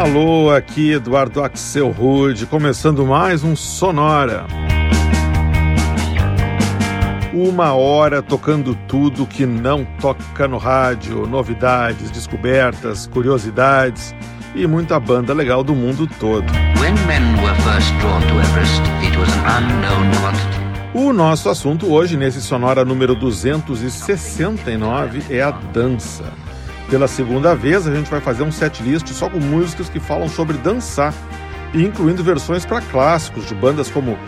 Alô, aqui Eduardo Axel Rude, começando mais um Sonora. Uma hora tocando tudo que não toca no rádio, novidades, descobertas, curiosidades e muita banda legal do mundo todo. O nosso assunto hoje, nesse Sonora número 269, é a dança. Pela segunda vez, a gente vai fazer um set list só com músicas que falam sobre dançar, incluindo versões para clássicos de bandas como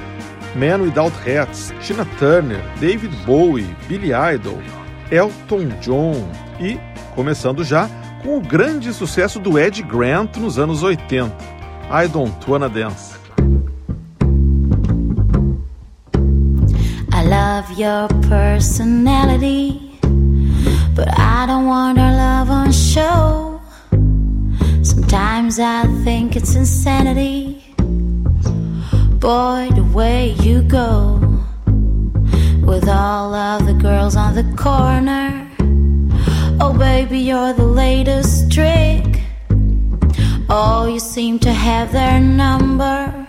Man Without Hats, Tina Turner, David Bowie, Billy Idol, Elton John e, começando já, com o grande sucesso do Ed Grant nos anos 80, I Don't Wanna Dance. I love your personality But I don't want our love on show. Sometimes I think it's insanity. Boy, the way you go with all of the girls on the corner. Oh, baby, you're the latest trick. Oh, you seem to have their number.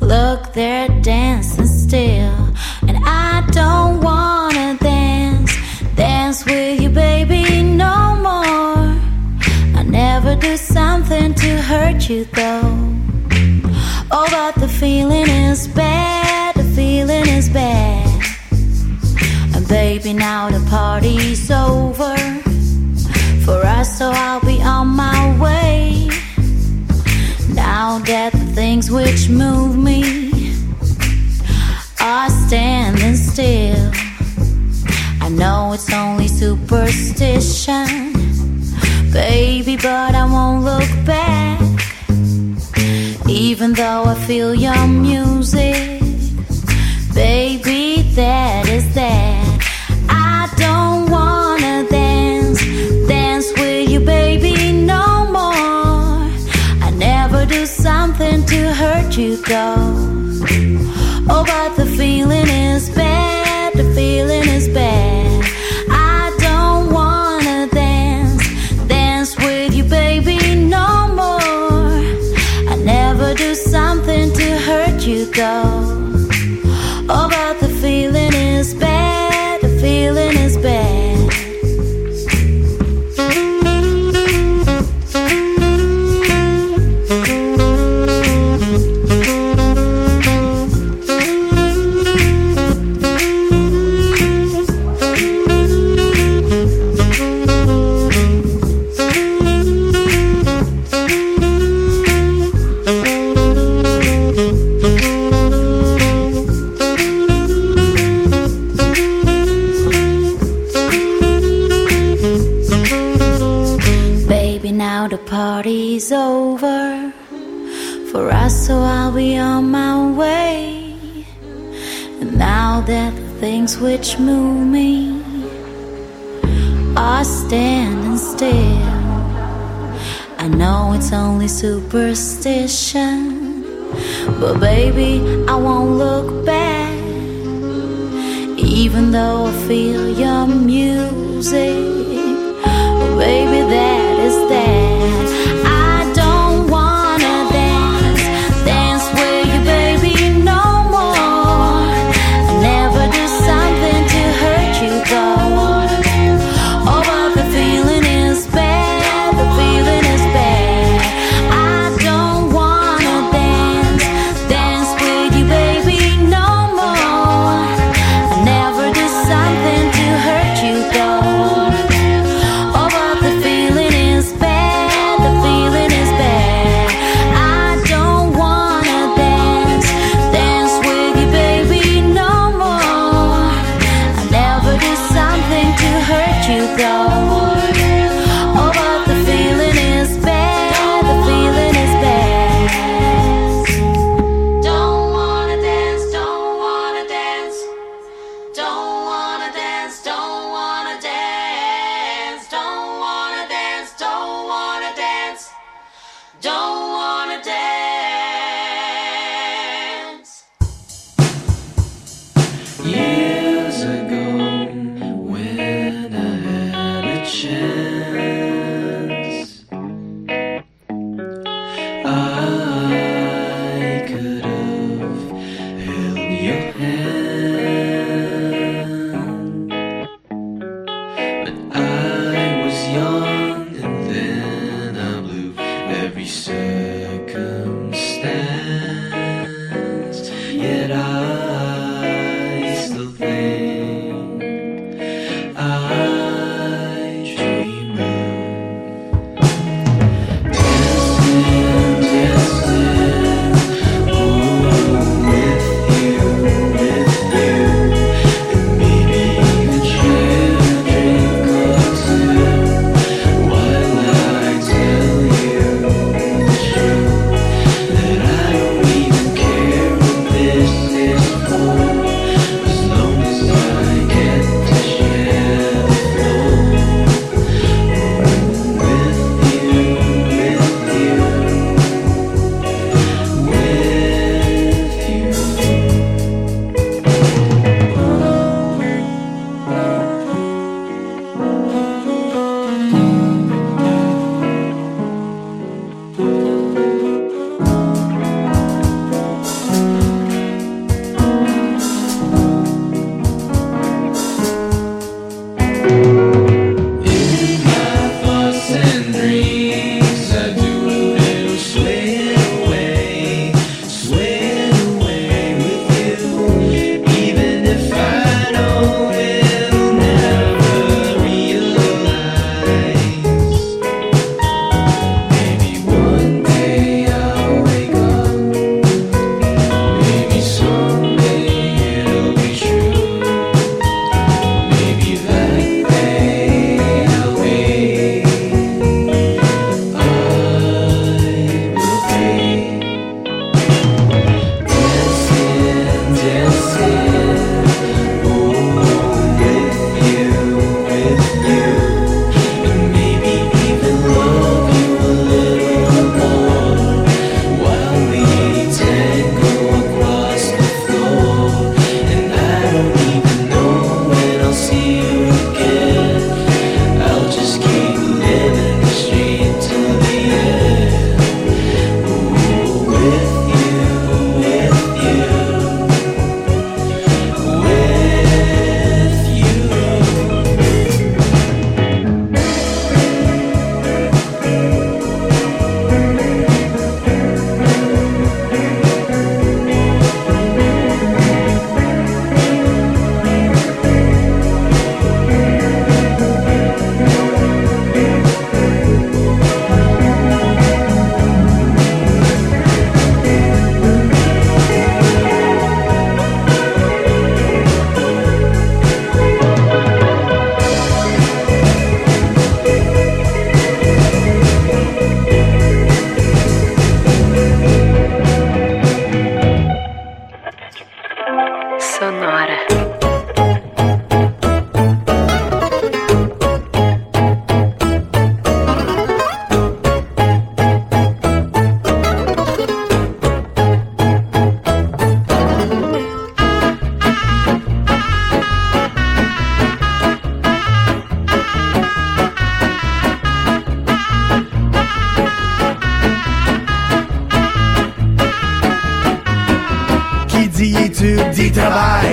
Look, they're dancing still, and I don't wanna dance with you, baby, no more. I never do something to hurt you, though. Oh, but the feeling is bad, the feeling is bad. And baby, now the party's over for us, so I'll be on my way. Now that the things which move me are standing still. I know it's only superstition, baby, but I won't look back. Even though I feel your music, baby, that is that. I don't wanna dance, dance with you, baby, no more. I never do something to hurt you, though. Oh, but the feeling is bad, the feeling is bad. Which move me are standing still. I know it's only superstition, but baby, I won't look back. Even though I feel your music, baby, that is that.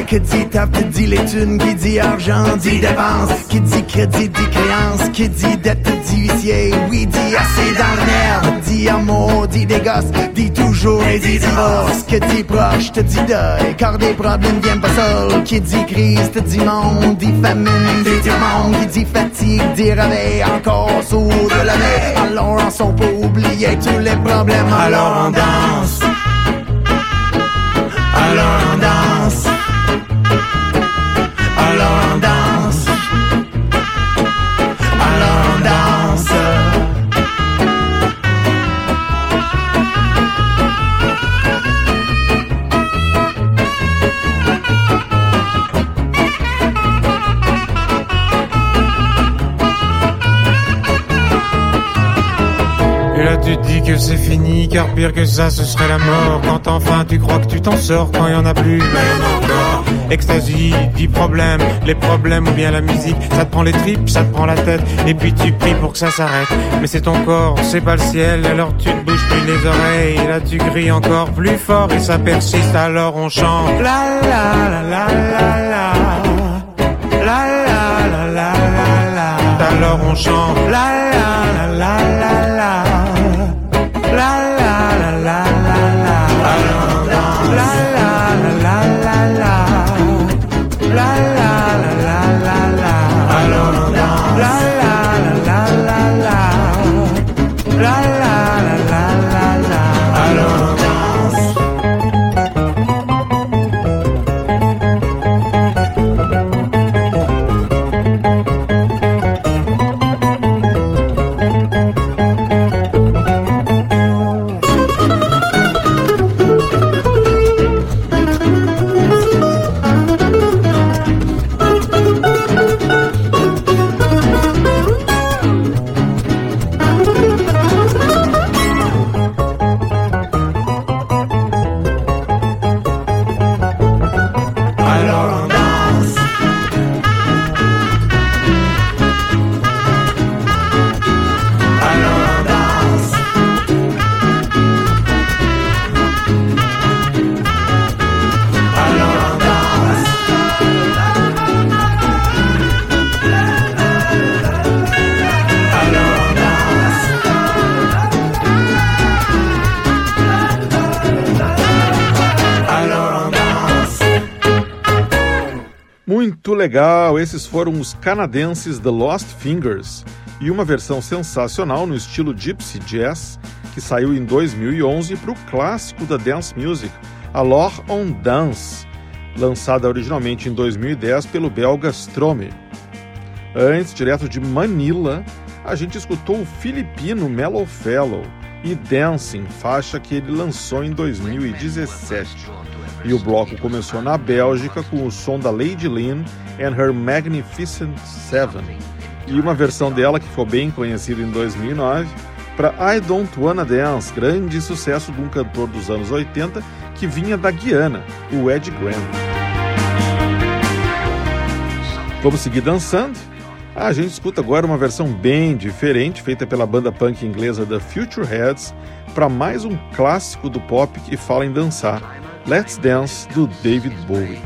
Qui dit tape te dit les qui dit argent, dit dépense, qui dit crédit, dit créance, qui dit dette, dit huissier, oui, dit assez dans le nerf, dit amour, dit des gosses, dit toujours et dit divorce, qui dit proche, te dit deuil, car des problèmes viennent pas seuls, qui dit crise, te dit monde, dit famine, dit monde, qui dit fatigue, dit réveil, encore sous de l'année, alors on s'en peut oublier tous les problèmes, alors on danse. Alors on c'est fini, car pire que ça ce serait la mort. Quand enfin tu crois que tu t'en sors, quand y en a plus, mais y en a encore. Extasie, dix problèmes, les problèmes ou bien la musique, ça te prend les tripes, ça te prend la tête, et puis tu pries pour que ça s'arrête. Mais c'est ton corps, c'est pas le ciel, alors tu te bouges plus les oreilles, là tu cries encore plus fort et ça persiste, alors on chante. La la la la la la. La la la la la la. Alors on chante. La la la la. Foram os canadenses The Lost Fingers e uma versão sensacional no estilo Gypsy Jazz que saiu em 2011 para o clássico da dance music, Alors on Dance, lançada originalmente em 2010 pelo belga Stromae. Antes, direto de Manila, a gente escutou o filipino Mellow Fellow e Dancing, faixa que ele lançou em 2017. E o bloco começou na Bélgica com o som da Lady Lynn and Her Magnificent Seven e uma versão dela que ficou bem conhecida em 2009 para I Don't Wanna Dance, grande sucesso de um cantor dos anos 80 que vinha da Guiana, o Ed Grant. Vamos seguir dançando? A gente escuta agora uma versão bem diferente, feita pela banda punk inglesa The Future Heads, para mais um clássico do pop que fala em dançar, Let's Dance, do David Bowie.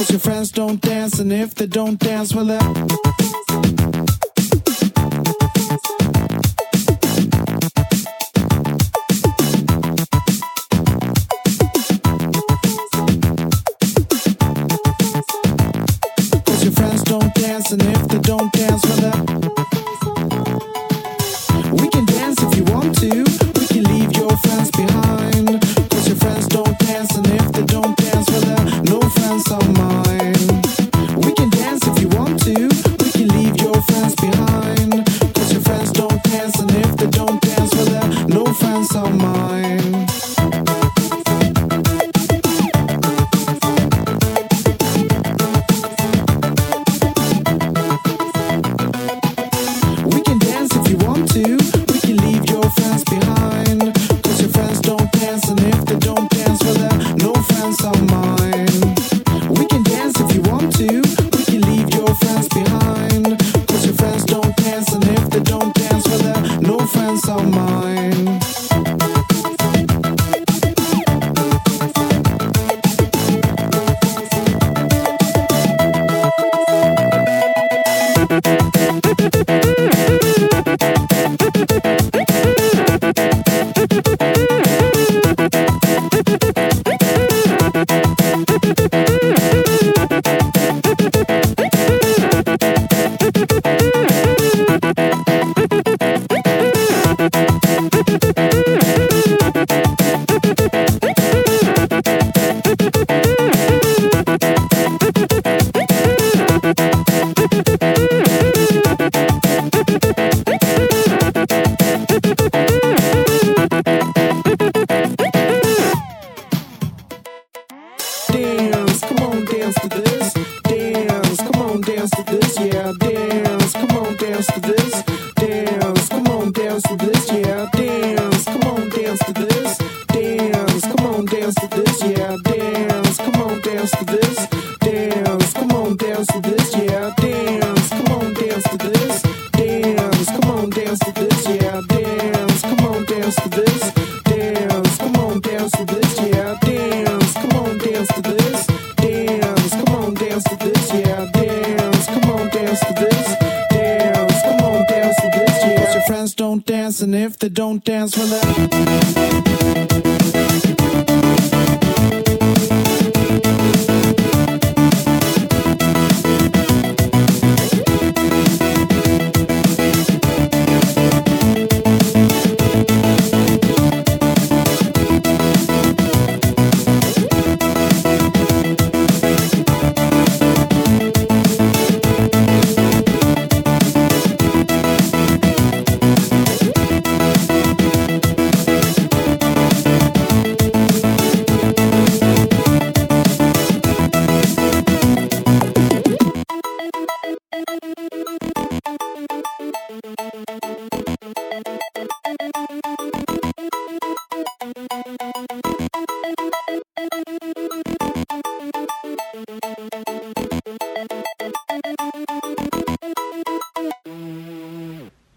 Cause your friends don't dance, and if they don't dance, well.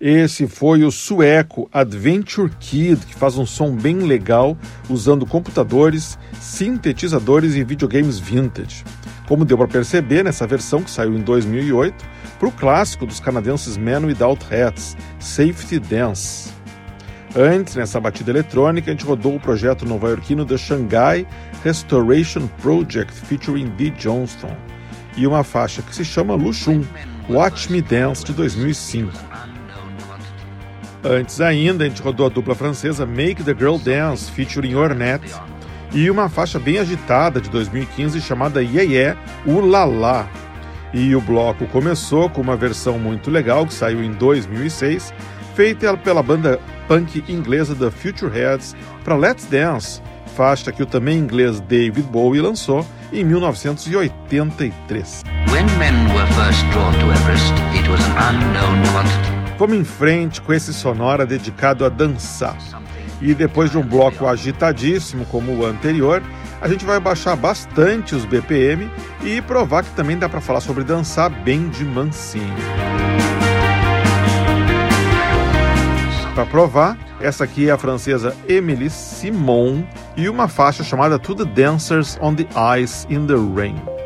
Esse foi o sueco Adventure Kid, que faz um som bem legal usando computadores, sintetizadores e videogames vintage. Como deu para perceber nessa versão que saiu em 2008, para o clássico dos canadenses Men Without Hats, Safety Dance. Antes, nessa batida eletrônica, a gente rodou o projeto nova-iorquino The Shanghai Restoration Project featuring Dee Johnston e uma faixa que se chama Lushun, Watch Me Dance de 2005. Antes ainda, a gente rodou a dupla francesa Make the Girl Dance, featuring Ornette, e uma faixa bem agitada de 2015 chamada Yeah Yeah Ulala. E o bloco começou com uma versão muito legal que saiu em 2006, feita pela banda punk inglesa The Futureheads para Let's Dance, faixa que o também inglês David Bowie lançou em 1983. When men were first drawn to Everest, it was an unknown quantity. Vamos em frente com esse sonora dedicado a dançar. E depois de um bloco agitadíssimo como o anterior, a gente vai baixar bastante os BPM e provar que também dá para falar sobre dançar bem de mansinho. Para provar, essa aqui é a francesa Emily Simon e uma faixa chamada To the Dancers on the Ice in the Rain.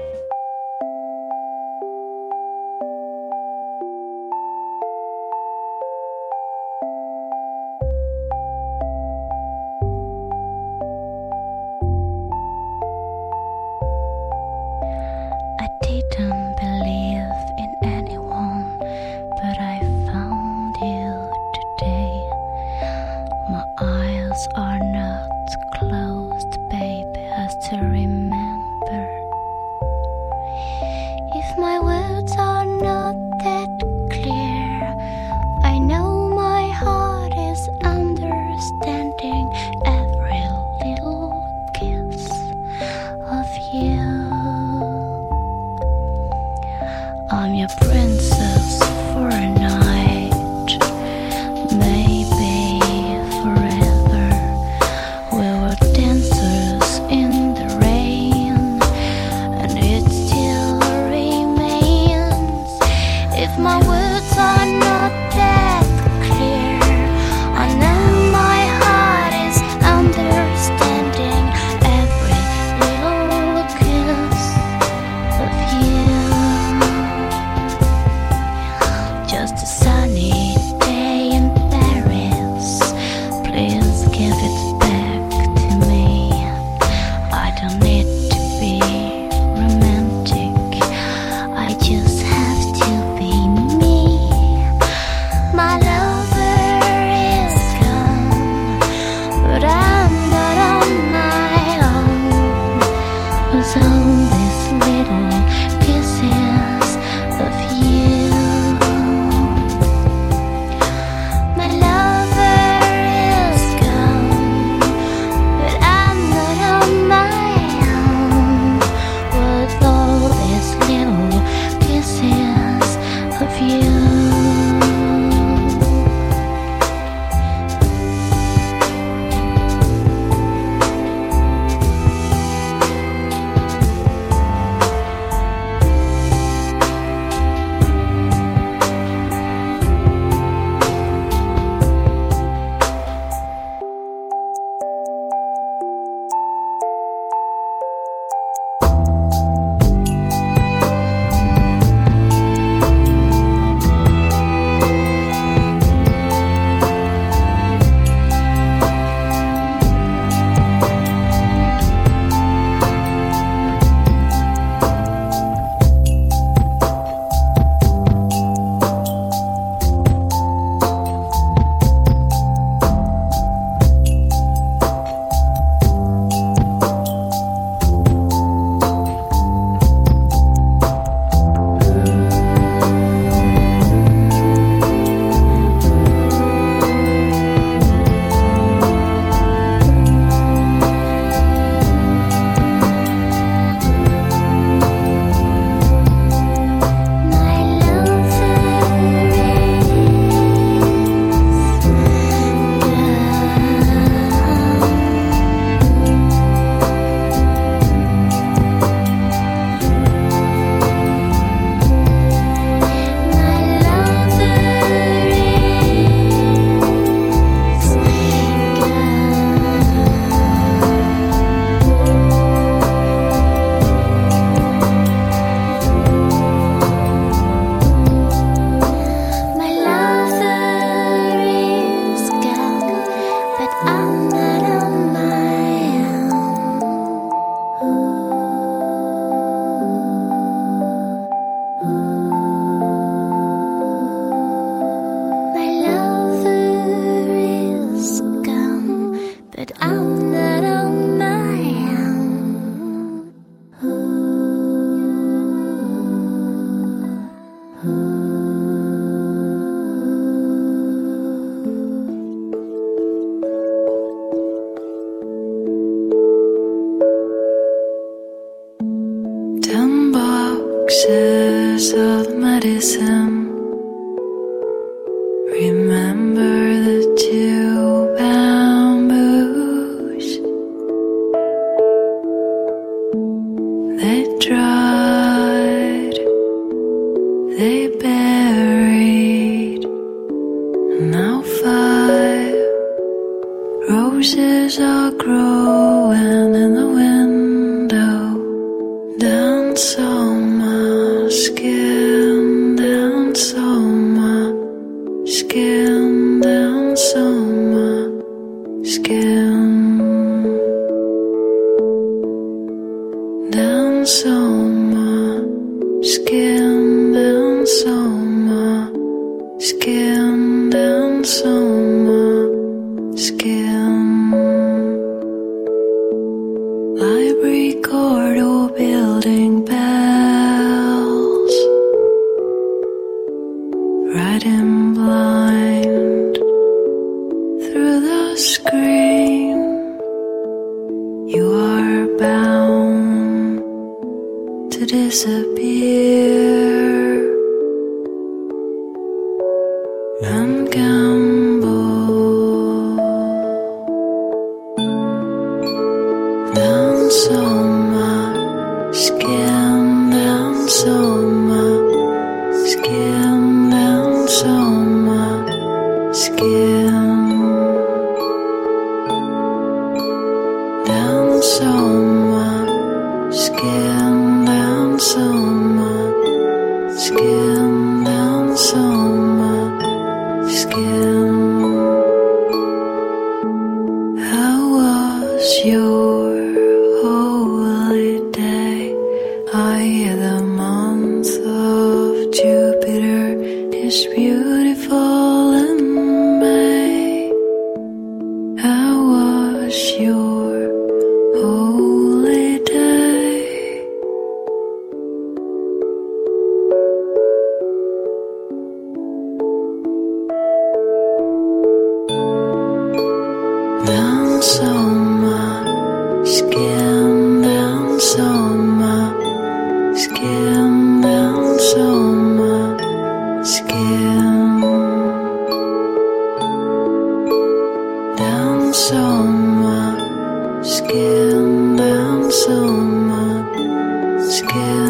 Skin,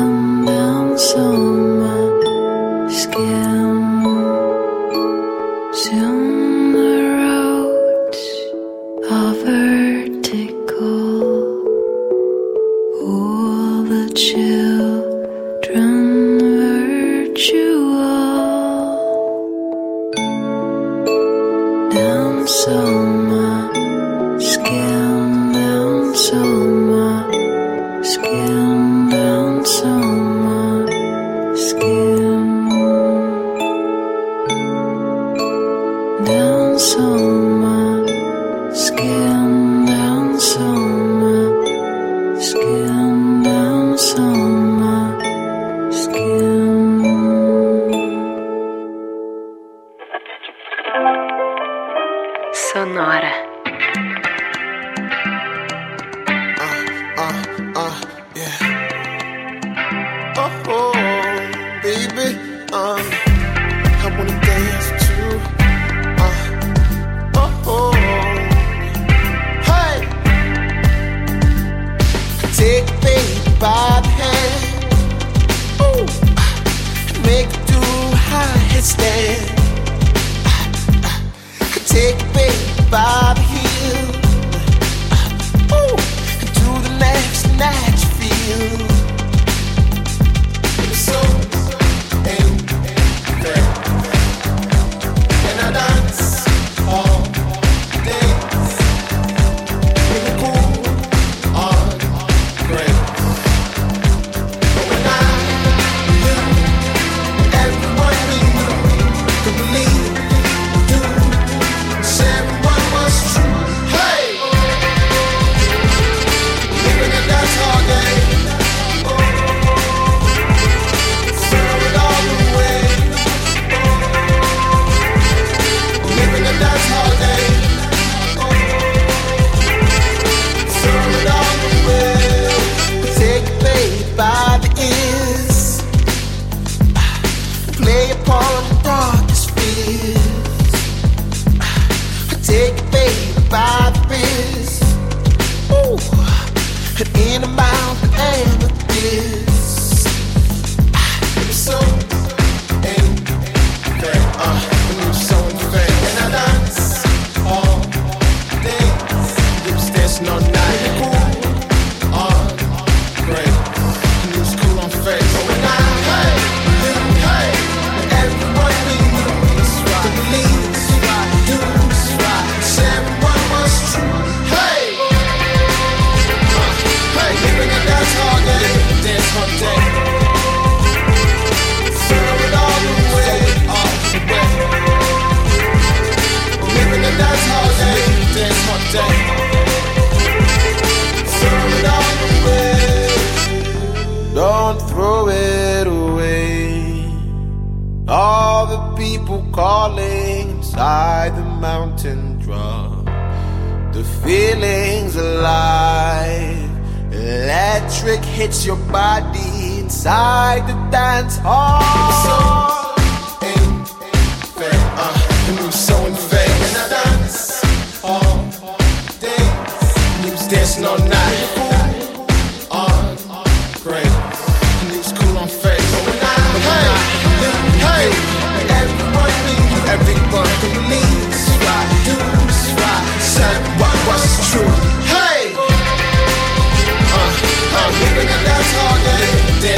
Electric hits your body inside the dance hall.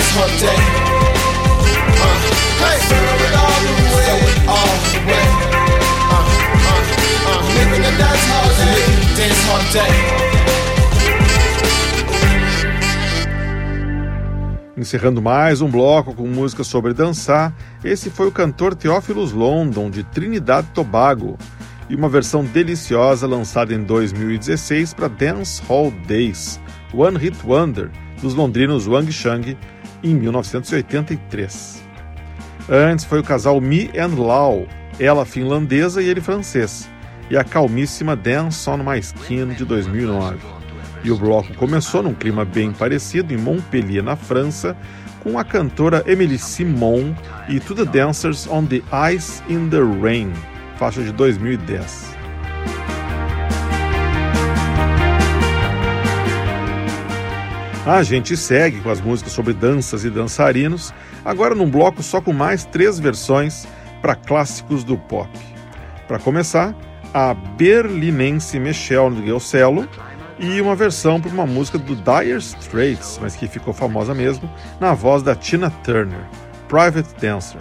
Uh, way. Uh, uh, day. Encerrando mais um bloco com música sobre dançar, esse foi o cantor Theophilus London, de Trinidad e Tobago, e uma versão deliciosa lançada em 2016 para Dance Hall Days, One Hit Wonder, dos londrinos Wang Chang, em 1983. Antes foi o casal Me and Lau, ela finlandesa e ele francês, e a calmíssima Dance on My Skin, de 2009. E o bloco começou num clima bem parecido em Montpellier, na França, com a cantora Emily Simon e To the Dancers on the Ice in the Rain, faixa de 2010. A gente segue com as músicas sobre danças e dançarinos, agora num bloco só com mais três versões para clássicos do pop. Para começar, a berlinense Michelle Gelsello e uma versão para uma música do Dire Straits, mas que ficou famosa mesmo, na voz da Tina Turner, Private Dancer.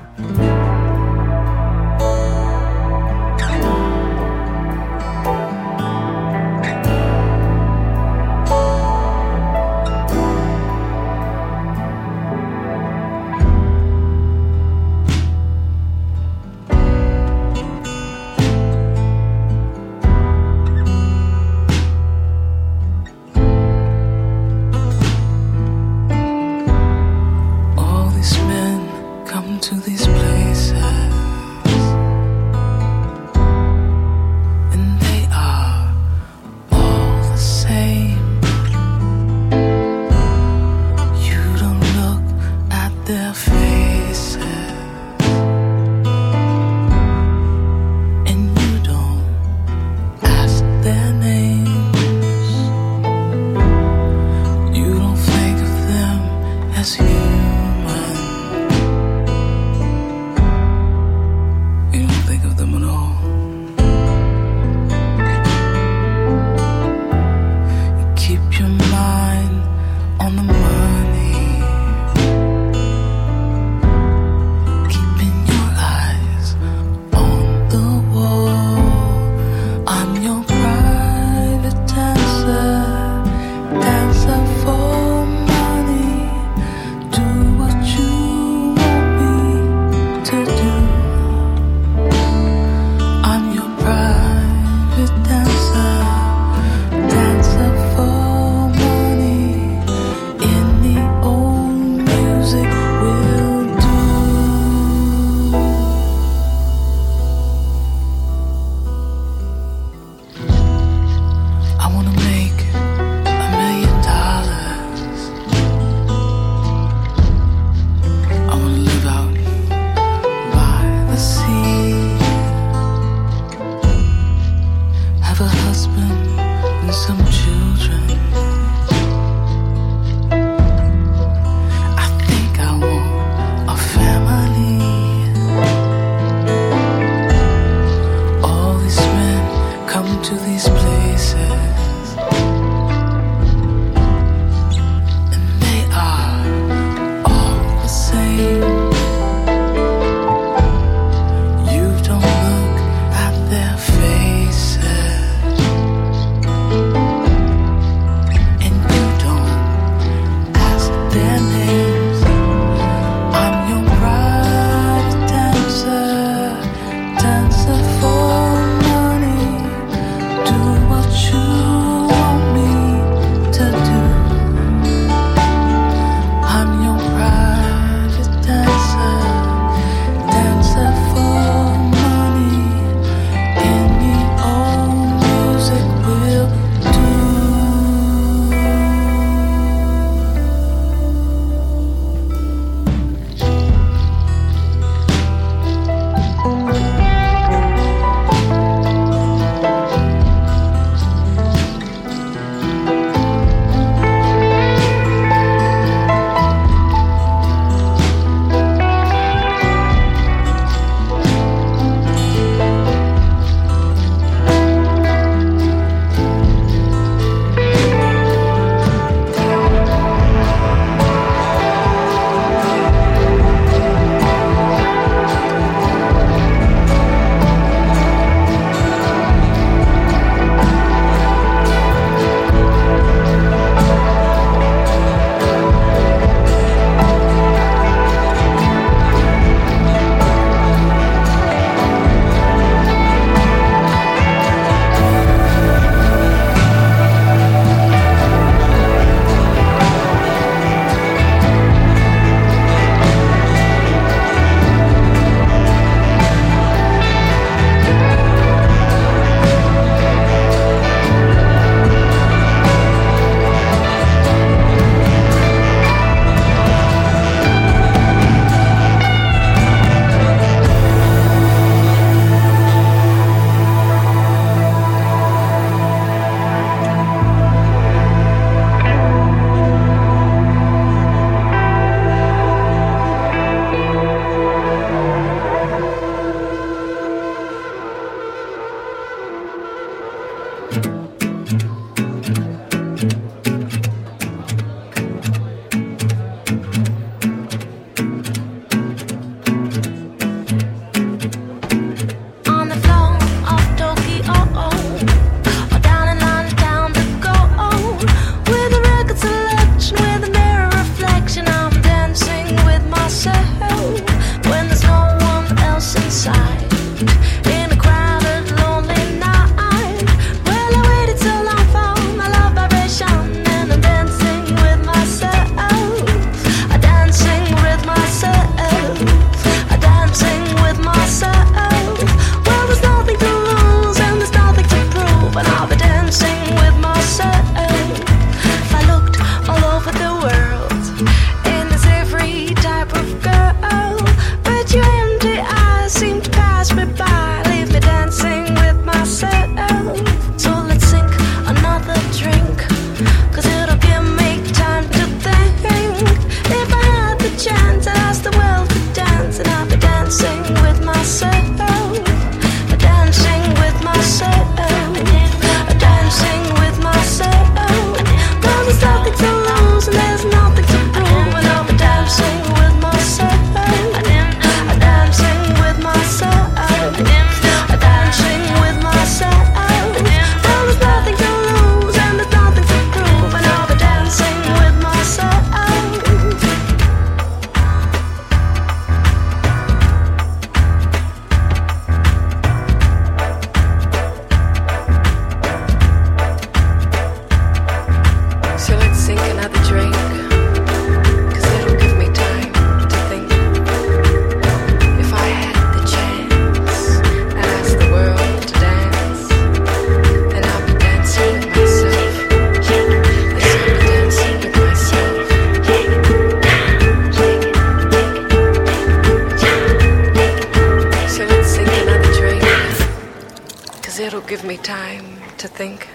time to think.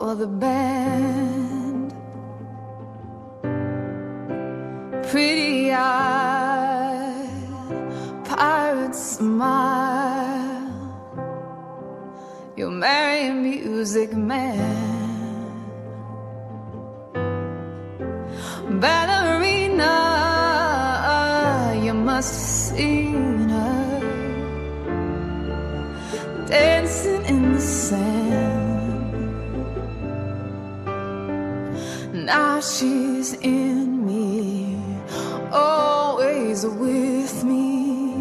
or the band. Pretty eyes, pirate smile. You'll marry a music man. Ballerina, you must have seen her dancing in the sand. she's in me, always with me.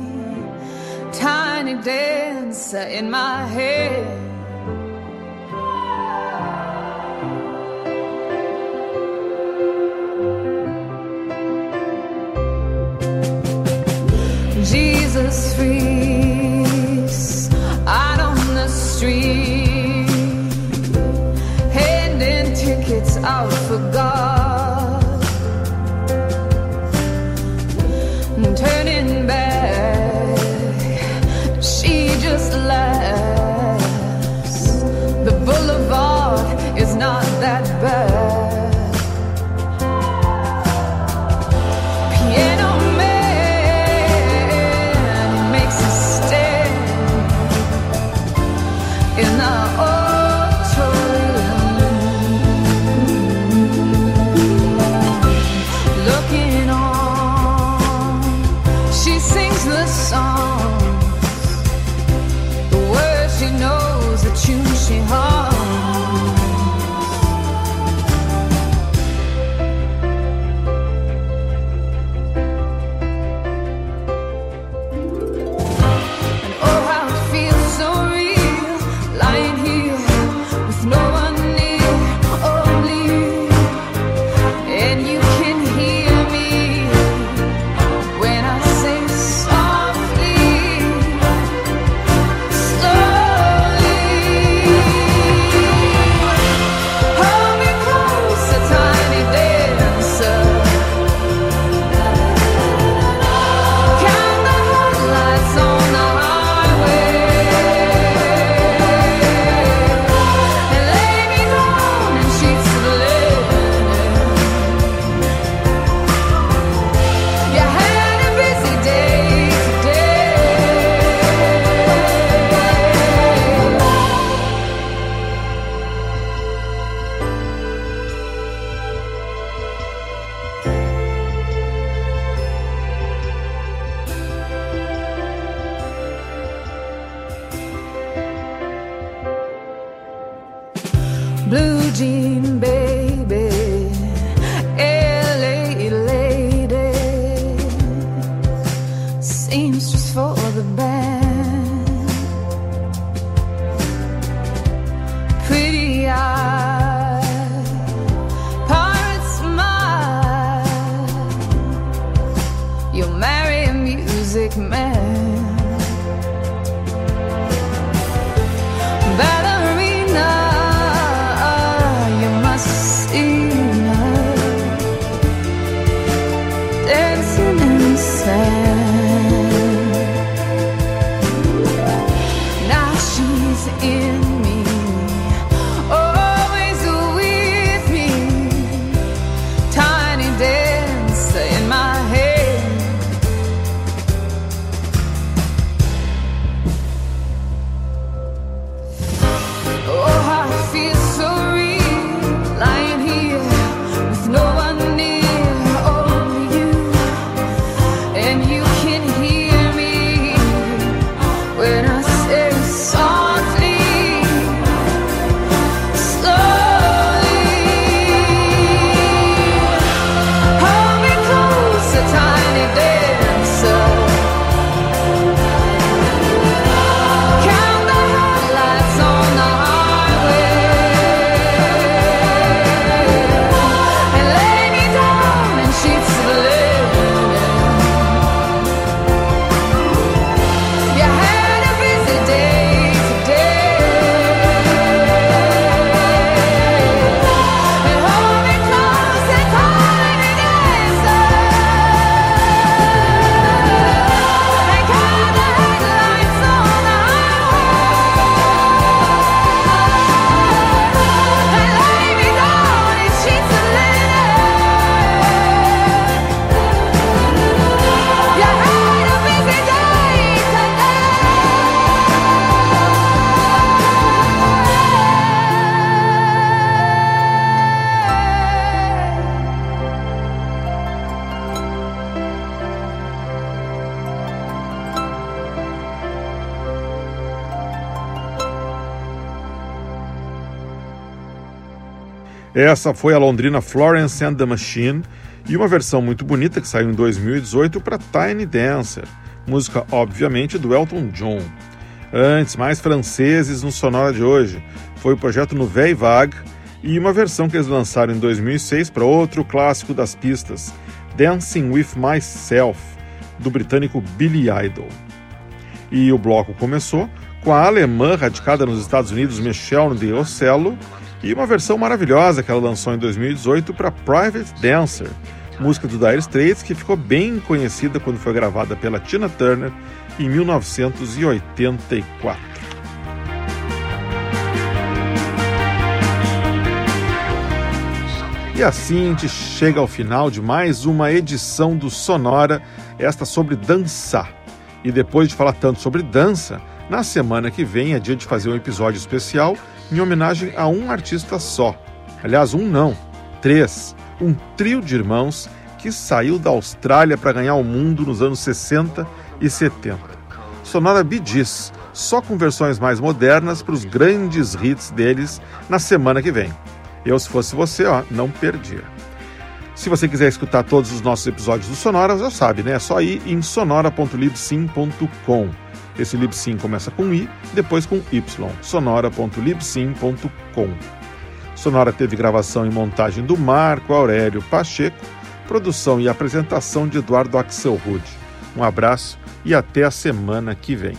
Tiny dancer in my head. Jesus freaks out on the street, handing tickets out. Essa foi a londrina Florence and the Machine e uma versão muito bonita que saiu em 2018 para Tiny Dancer, música obviamente do Elton John. Antes, mais franceses no Sonora de hoje, foi o projeto Nouvelle Vague e uma versão que eles lançaram em 2006 para outro clássico das pistas, Dancing with Myself, do britânico Billy Idol. E o bloco começou com a alemã radicada nos Estados Unidos Michelle de Ocello e uma versão maravilhosa que ela lançou em 2018 para Private Dancer, música do Dire Straits que ficou bem conhecida quando foi gravada pela Tina Turner em 1984. E assim a gente chega ao final de mais uma edição do Sonora, esta sobre dançar. E depois de falar tanto sobre dança, na semana que vem é dia de fazer um episódio especial em homenagem a um artista só. Aliás, um não, três. Um trio de irmãos que saiu da Austrália para ganhar o mundo nos anos 60 e 70. Sonora Gees, só com versões mais modernas para os grandes hits deles na semana que vem. Eu, se fosse você, ó, não perdia. Se você quiser escutar todos os nossos episódios do Sonora, já sabe, né? É só ir em sonora.libsim.com. Esse Libsyn começa com I, depois com Y. sonora.libsim.com. Sonora teve gravação e montagem do Marco Aurélio Pacheco, produção e apresentação de Eduardo Axelrod. Um abraço e até a semana que vem.